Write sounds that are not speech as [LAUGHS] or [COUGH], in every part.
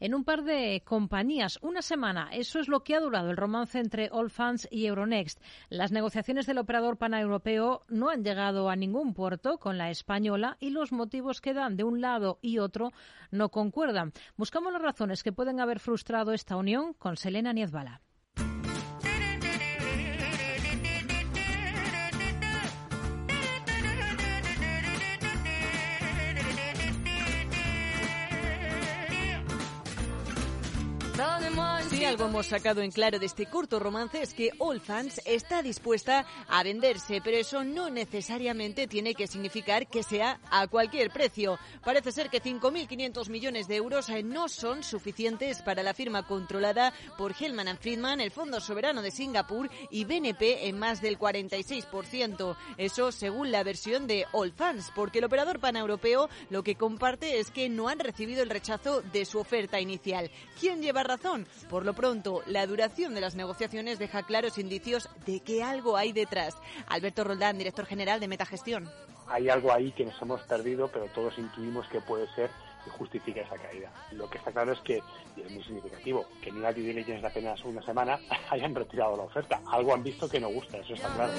en un par de compañías. Una semana, eso es lo que ha durado el romance entre Allfunds y Euronext. Las negociaciones del operador paneuropeo no han llegado a ningún puerto con la española y los motivos que dan de un lado y otro no concuerdan. Buscamos las razones que pueden haber frustrado esta unión con Selena Niezbala. Si algo hemos sacado en claro de este corto romance es que All Fans está dispuesta a venderse, pero eso no necesariamente tiene que significar que sea a cualquier precio. Parece ser que 5.500 millones de euros eh, no son suficientes para la firma controlada por Hellman Friedman, el Fondo Soberano de Singapur y BNP en más del 46%. Eso según la versión de All Fans, porque el operador paneuropeo lo que comparte es que no han recibido el rechazo de su oferta inicial. ¿Quién lleva razón? Por lo pronto, la duración de las negociaciones deja claros indicios de que algo hay detrás. Alberto Roldán, director general de Metagestión. Hay algo ahí que nos hemos perdido, pero todos intuimos que puede ser y justifica esa caída. Lo que está claro es que, y es muy significativo, que ni la due diligence de apenas una semana [LAUGHS] hayan retirado la oferta. Algo han visto que no gusta, eso está claro.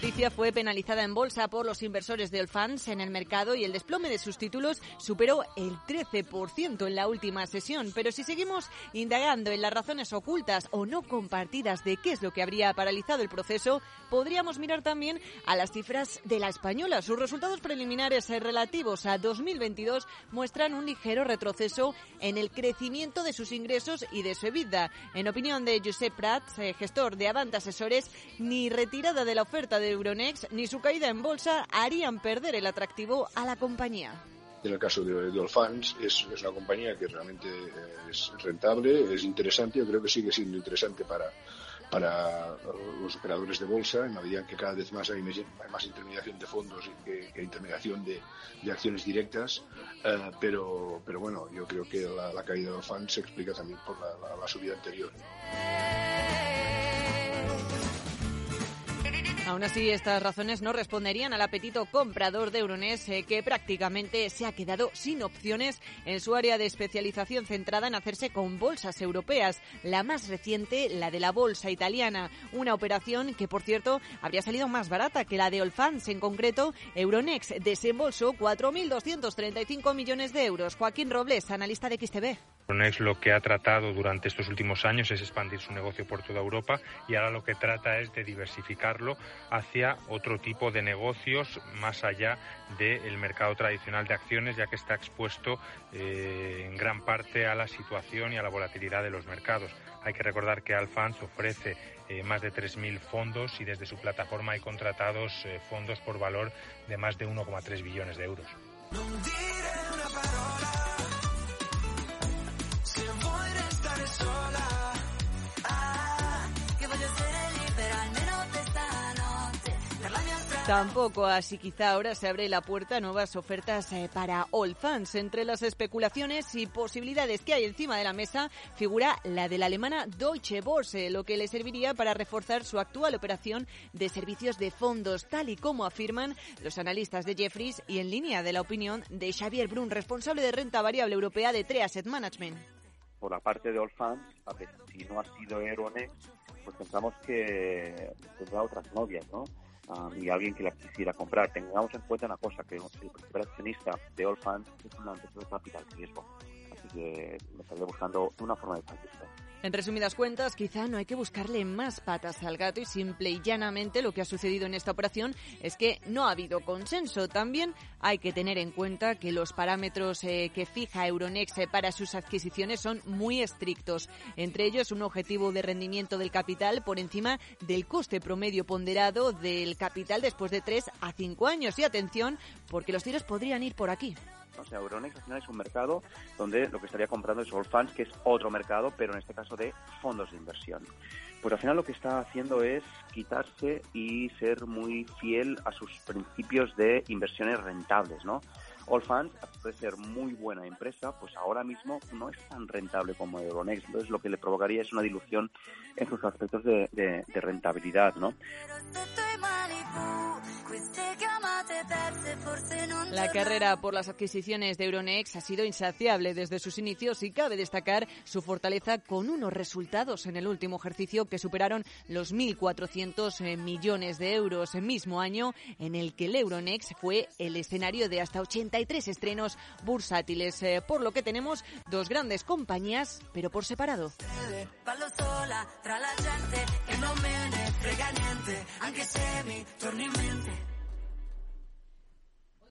Noticia fue penalizada en bolsa por los inversores de Allfunds en el mercado y el desplome de sus títulos superó el 13% en la última sesión. Pero si seguimos indagando en las razones ocultas o no compartidas de qué es lo que habría paralizado el proceso, podríamos mirar también a las cifras de la española. Sus resultados preliminares relativos a 2022 muestran un ligero retroceso en el crecimiento de sus ingresos y de su EBITDA. En opinión de Josep Prats, eh, gestor de Avant Asesores, ni retirada de la oferta de Euronext ni su caída en bolsa harían perder el atractivo a la compañía. En el caso de, de es, es, una compañía que realmente eh, es rentable, es interesante, yo creo que sigue siendo interesante para, para los operadores de bolsa, en la medida en que cada vez más hay más intermediación de fondos que, que intermediación de, de, acciones directas, uh, pero, pero bueno, yo creo que la, la caída de Allfunds se explica también por la, la, la subida anterior. Aún así, estas razones no responderían al apetito comprador de Euronext, eh, que prácticamente se ha quedado sin opciones en su área de especialización centrada en hacerse con bolsas europeas. La más reciente, la de la bolsa italiana. Una operación que, por cierto, habría salido más barata que la de Olfans. En concreto, Euronext desembolsó 4.235 millones de euros. Joaquín Robles, analista de XTB. Lo que ha tratado durante estos últimos años es expandir su negocio por toda Europa y ahora lo que trata es de diversificarlo hacia otro tipo de negocios más allá del mercado tradicional de acciones, ya que está expuesto eh, en gran parte a la situación y a la volatilidad de los mercados. Hay que recordar que Alfans ofrece eh, más de 3.000 fondos y desde su plataforma hay contratados eh, fondos por valor de más de 1,3 billones de euros. Tampoco, así quizá ahora se abre la puerta a nuevas ofertas eh, para All Fans. Entre las especulaciones y posibilidades que hay encima de la mesa figura la de la alemana Deutsche Börse, lo que le serviría para reforzar su actual operación de servicios de fondos, tal y como afirman los analistas de Jeffries y en línea de la opinión de Xavier Brun, responsable de renta variable europea de Tre Asset Management. Por la parte de All Fans, a ver, si no ha sido Euronext, pues pensamos que tendrá otras novias, ¿no? Um, y alguien que la quisiera comprar. Tengamos en cuenta una cosa, que el principal accionista de All Fans es una empresa de capital riesgo. Así que me estaría buscando una forma de participar. En resumidas cuentas, quizá no hay que buscarle más patas al gato y simple y llanamente lo que ha sucedido en esta operación es que no ha habido consenso. También hay que tener en cuenta que los parámetros eh, que fija Euronext eh, para sus adquisiciones son muy estrictos. Entre ellos, un objetivo de rendimiento del capital por encima del coste promedio ponderado del capital después de 3 a 5 años. Y atención, porque los tiros podrían ir por aquí. O sea, Euronext al final es un mercado donde lo que estaría comprando es Allfunds, que es otro mercado, pero en este caso de fondos de inversión. Pues al final lo que está haciendo es quitarse y ser muy fiel a sus principios de inversiones rentables, ¿no? Allfunds, puede ser muy buena empresa, pues ahora mismo no es tan rentable como Euronext. Entonces lo que le provocaría es una dilución en sus aspectos de, de, de rentabilidad, ¿no? La carrera por las adquisiciones de Euronext ha sido insaciable desde sus inicios y cabe destacar su fortaleza con unos resultados en el último ejercicio que superaron los 1.400 eh, millones de euros, el mismo año en el que el Euronext fue el escenario de hasta 83 estrenos bursátiles, eh, por lo que tenemos dos grandes compañías, pero por separado.